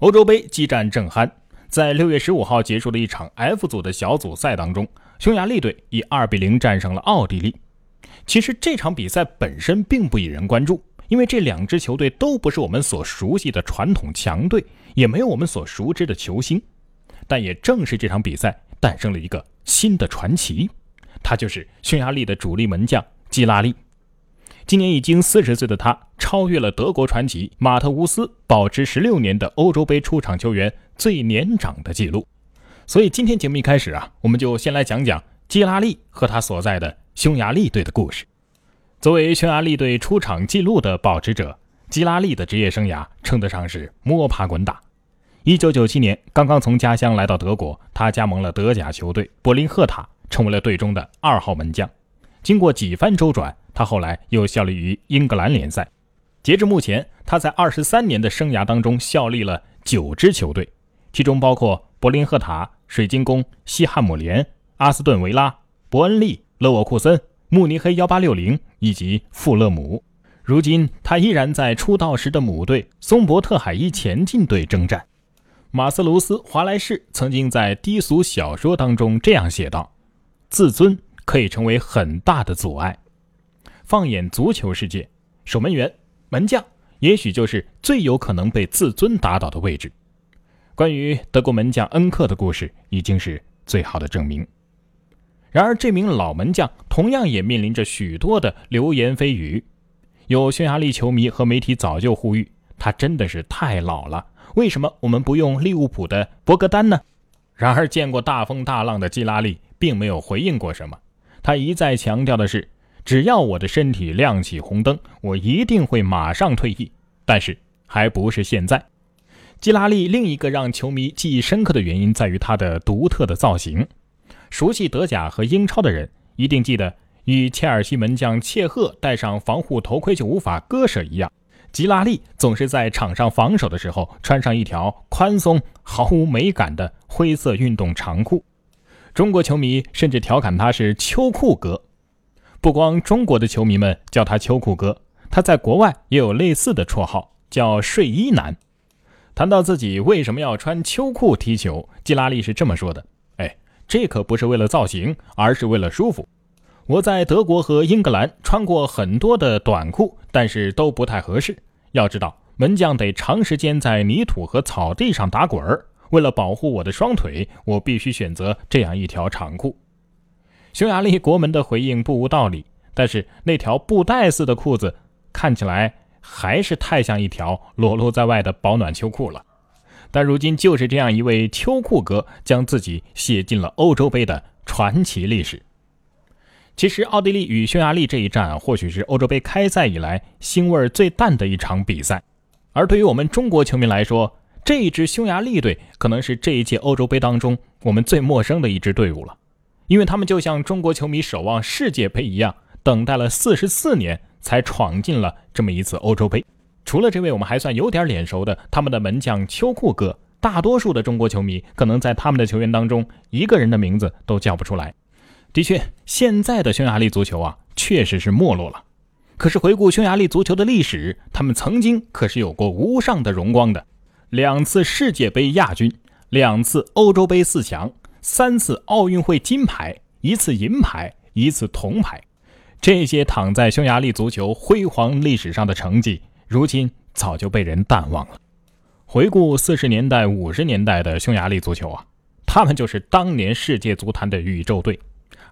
欧洲杯激战正酣，在六月十五号结束的一场 F 组的小组赛当中，匈牙利队以二比零战胜了奥地利。其实这场比赛本身并不引人关注，因为这两支球队都不是我们所熟悉的传统强队，也没有我们所熟知的球星。但也正是这场比赛诞生了一个新的传奇，他就是匈牙利的主力门将基拉利。今年已经四十岁的他，超越了德国传奇马特乌斯保持十六年的欧洲杯出场球员最年长的记录。所以今天节目一开始啊，我们就先来讲讲基拉利和他所在的匈牙利队的故事。作为匈牙利队出场记录的保持者，基拉利的职业生涯称得上是摸爬滚打。一九九七年，刚刚从家乡来到德国，他加盟了德甲球队柏林赫塔，成为了队中的二号门将。经过几番周转，他后来又效力于英格兰联赛。截至目前，他在二十三年的生涯当中效力了九支球队，其中包括柏林赫塔、水晶宫、西汉姆联、阿斯顿维拉、伯恩利、勒沃库森、慕尼黑幺八六零以及富勒姆。如今，他依然在出道时的母队松伯特海伊前进队征战。马斯卢斯·华莱士曾经在低俗小说当中这样写道：“自尊可以成为很大的阻碍。”放眼足球世界，守门员、门将也许就是最有可能被自尊打倒的位置。关于德国门将恩克的故事，已经是最好的证明。然而，这名老门将同样也面临着许多的流言蜚语。有匈牙利球迷和媒体早就呼吁，他真的是太老了。为什么我们不用利物浦的博格丹呢？然而，见过大风大浪的基拉利并没有回应过什么。他一再强调的是，只要我的身体亮起红灯，我一定会马上退役。但是，还不是现在。基拉利另一个让球迷记忆深刻的原因在于他的独特的造型。熟悉德甲和英超的人一定记得，与切尔西门将切赫戴上防护头盔就无法割舍一样。吉拉利总是在场上防守的时候穿上一条宽松、毫无美感的灰色运动长裤，中国球迷甚至调侃他是“秋裤哥”。不光中国的球迷们叫他“秋裤哥”，他在国外也有类似的绰号，叫“睡衣男”。谈到自己为什么要穿秋裤踢球，基拉利是这么说的：“哎，这可不是为了造型，而是为了舒服。”我在德国和英格兰穿过很多的短裤，但是都不太合适。要知道，门将得长时间在泥土和草地上打滚儿。为了保护我的双腿，我必须选择这样一条长裤。匈牙利国门的回应不无道理，但是那条布袋似的裤子看起来还是太像一条裸露在外的保暖秋裤了。但如今，就是这样一位秋裤哥，将自己写进了欧洲杯的传奇历史。其实，奥地利与匈牙利这一战，或许是欧洲杯开赛以来腥味最淡的一场比赛。而对于我们中国球迷来说，这一支匈牙利队可能是这一届欧洲杯当中我们最陌生的一支队伍了，因为他们就像中国球迷守望世界杯一样，等待了四十四年才闯进了这么一次欧洲杯。除了这位我们还算有点脸熟的他们的门将秋裤哥，大多数的中国球迷可能在他们的球员当中一个人的名字都叫不出来。的确，现在的匈牙利足球啊，确实是没落了。可是回顾匈牙利足球的历史，他们曾经可是有过无上的荣光的：两次世界杯亚军，两次欧洲杯四强，三次奥运会金牌，一次银牌，一次铜牌。这些躺在匈牙利足球辉煌历史上的成绩，如今早就被人淡忘了。回顾四十年代、五十年代的匈牙利足球啊，他们就是当年世界足坛的宇宙队。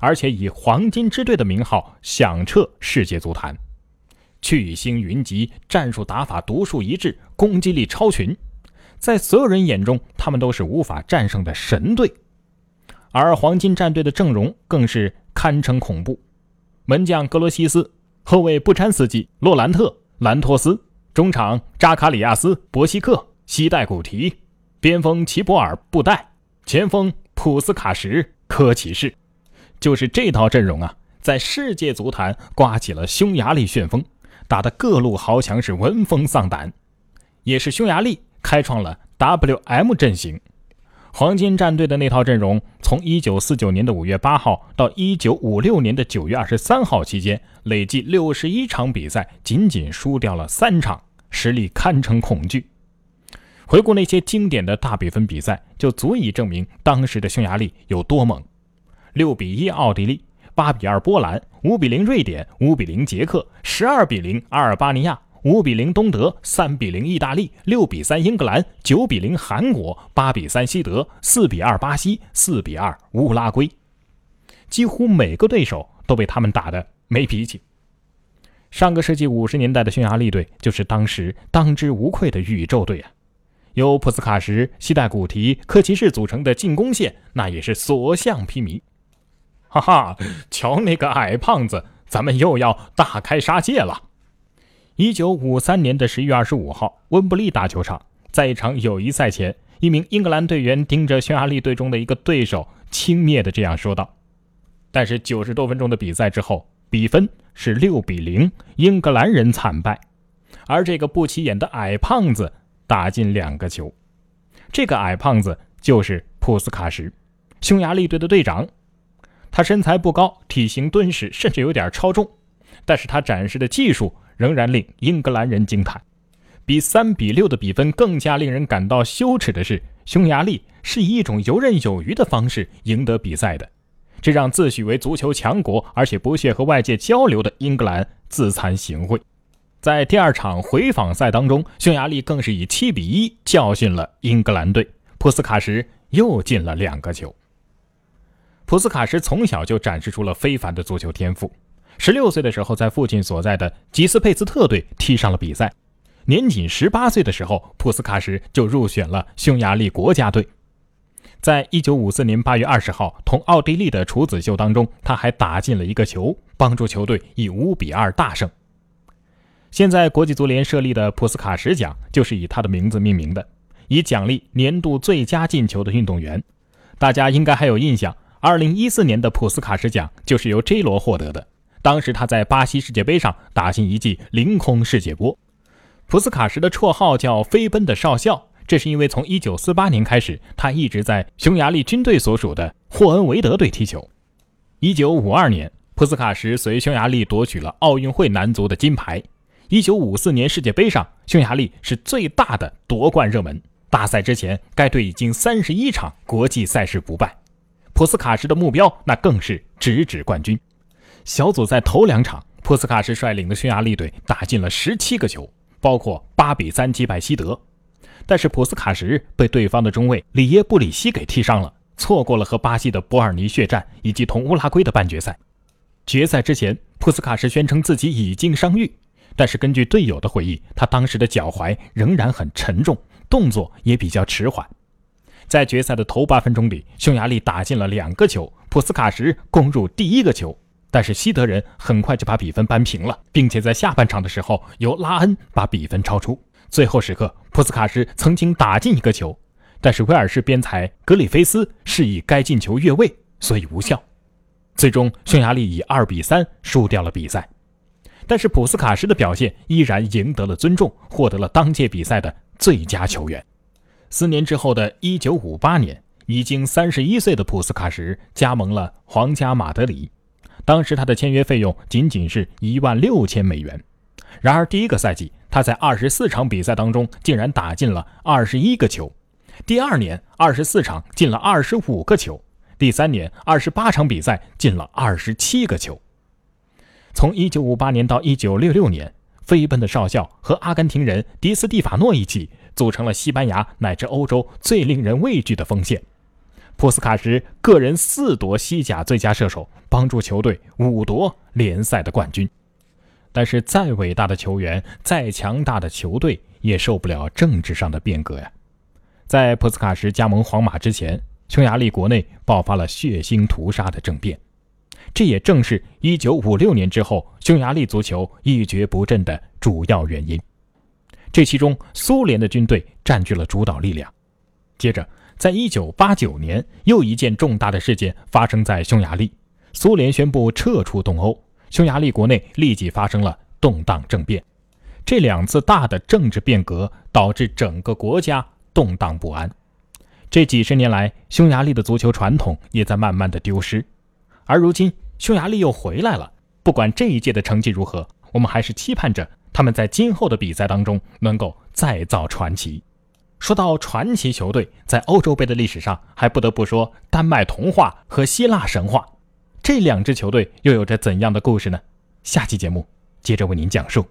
而且以“黄金之队”的名号响彻世界足坛，巨星云集，战术打法独树一帜，攻击力超群，在所有人眼中，他们都是无法战胜的神队。而黄金战队的阵容更是堪称恐怖：门将格罗西斯，后卫布詹斯基、洛兰特、兰托斯，中场扎卡里亚斯、博西克、西代古提，边锋齐博尔、布代，前锋普斯卡什、科奇士。就是这套阵容啊，在世界足坛刮起了匈牙利旋风，打得各路豪强是闻风丧胆，也是匈牙利开创了 WM 阵型。黄金战队的那套阵容，从1949年的5月8号到1956年的9月23号期间，累计61场比赛，仅仅输掉了三场，实力堪称恐惧。回顾那些经典的大比分比赛，就足以证明当时的匈牙利有多猛：六比一奥地利，八比二波兰，五比零瑞典，五比零捷克，十二比零阿尔巴尼亚，五比零东德，三比零意大利，六比三英格兰，九比零韩国，八比三西德，四比二巴西，四比二乌拉圭。几乎每个对手都被他们打得没脾气。上个世纪五十年代的匈牙利队就是当时当之无愧的宇宙队啊！由普斯卡什、西代古提、科奇士组成的进攻线，那也是所向披靡。哈哈，瞧那个矮胖子，咱们又要大开杀戒了。一九五三年的十一月二十五号，温布利大球场，在一场友谊赛前，一名英格兰队员盯着匈牙利队中的一个对手，轻蔑地这样说道。但是九十多分钟的比赛之后，比分。是六比零，英格兰人惨败，而这个不起眼的矮胖子打进两个球。这个矮胖子就是普斯卡什，匈牙利队的队长。他身材不高，体型敦实，甚至有点超重，但是他展示的技术仍然令英格兰人惊叹。比三比六的比分更加令人感到羞耻的是，匈牙利是以一种游刃有余的方式赢得比赛的。这让自诩为足球强国，而且不屑和外界交流的英格兰自惭形秽。在第二场回访赛当中，匈牙利更是以七比一教训了英格兰队，普斯卡什又进了两个球。普斯卡什从小就展示出了非凡的足球天赋，十六岁的时候在父亲所在的吉斯佩斯特队踢上了比赛，年仅十八岁的时候，普斯卡什就入选了匈牙利国家队。在一九五四年八月二十号同奥地利的处子秀当中，他还打进了一个球，帮助球队以五比二大胜。现在国际足联设立的普斯卡什奖就是以他的名字命名的，以奖励年度最佳进球的运动员。大家应该还有印象，二零一四年的普斯卡什奖就是由 J 罗获得的，当时他在巴西世界杯上打进一记凌空世界波。普斯卡什的绰号叫“飞奔的少校”。这是因为从1948年开始，他一直在匈牙利军队所属的霍恩维德队踢球。1952年，普斯卡什随匈牙利夺取了奥运会男足的金牌。1954年世界杯上，匈牙利是最大的夺冠热门。大赛之前，该队已经31场国际赛事不败。普斯卡什的目标那更是直指冠军。小组赛头两场，普斯卡什率领的匈牙利队打进了17个球，包括8比3击败西德。但是普斯卡什被对方的中卫里耶布里希给踢伤了，错过了和巴西的博尔尼血战以及同乌拉圭的半决赛。决赛之前，普斯卡什宣称自己已经伤愈，但是根据队友的回忆，他当时的脚踝仍然很沉重，动作也比较迟缓。在决赛的头八分钟里，匈牙利打进了两个球，普斯卡什攻入第一个球，但是西德人很快就把比分扳平了，并且在下半场的时候由拉恩把比分超出。最后时刻，普斯卡什曾经打进一个球，但是威尔士边裁格里菲斯示意该进球越位，所以无效。最终，匈牙利以二比三输掉了比赛。但是普斯卡什的表现依然赢得了尊重，获得了当届比赛的最佳球员。四年之后的一九五八年，已经三十一岁的普斯卡什加盟了皇家马德里，当时他的签约费用仅仅是一万六千美元。然而第一个赛季。他在二十四场比赛当中竟然打进了二十一个球，第二年二十四场进了二十五个球，第三年二十八场比赛进了二十七个球。从一九五八年到一九六六年，飞奔的少校和阿根廷人迪斯蒂法诺一起组成了西班牙乃至欧洲最令人畏惧的锋线。普斯卡什个人四夺西甲最佳射手，帮助球队五夺联赛的冠军。但是，再伟大的球员，再强大的球队，也受不了政治上的变革呀。在普斯卡什加盟皇马之前，匈牙利国内爆发了血腥屠杀的政变，这也正是1956年之后匈牙利足球一蹶不振的主要原因。这其中，苏联的军队占据了主导力量。接着，在1989年，又一件重大的事件发生在匈牙利，苏联宣布撤出东欧。匈牙利国内立即发生了动荡政变，这两次大的政治变革导致整个国家动荡不安。这几十年来，匈牙利的足球传统也在慢慢的丢失。而如今，匈牙利又回来了。不管这一届的成绩如何，我们还是期盼着他们在今后的比赛当中能够再造传奇。说到传奇球队，在欧洲杯的历史上，还不得不说丹麦童话和希腊神话。这两支球队又有着怎样的故事呢？下期节目接着为您讲述。